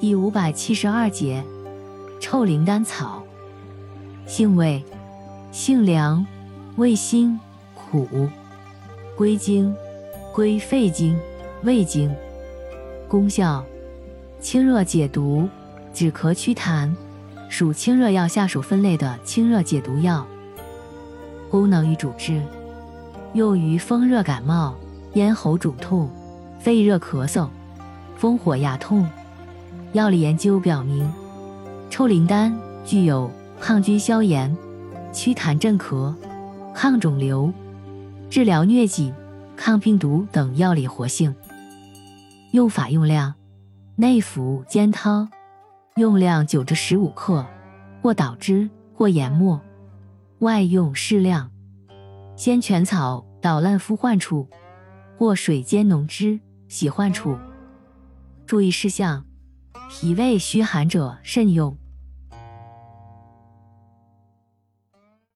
第五百七十二节，臭灵丹草，性味，性凉，味辛苦，归经，归肺经、胃经。功效，清热解毒，止咳祛痰，属清热药下属分类的清热解毒药。功能与主治，用于风热感冒、咽喉肿痛、肺热咳嗽、风火牙痛。药理研究表明，臭灵丹具有抗菌消炎、祛痰镇咳、抗肿瘤、治疗疟疾、抗病毒等药理活性。用法用量：内服煎汤，用量九至十五克，或捣汁，或研末；外用适量，鲜全草捣烂敷患处，或水煎浓汁洗患处。注意事项。脾胃虚寒者慎用。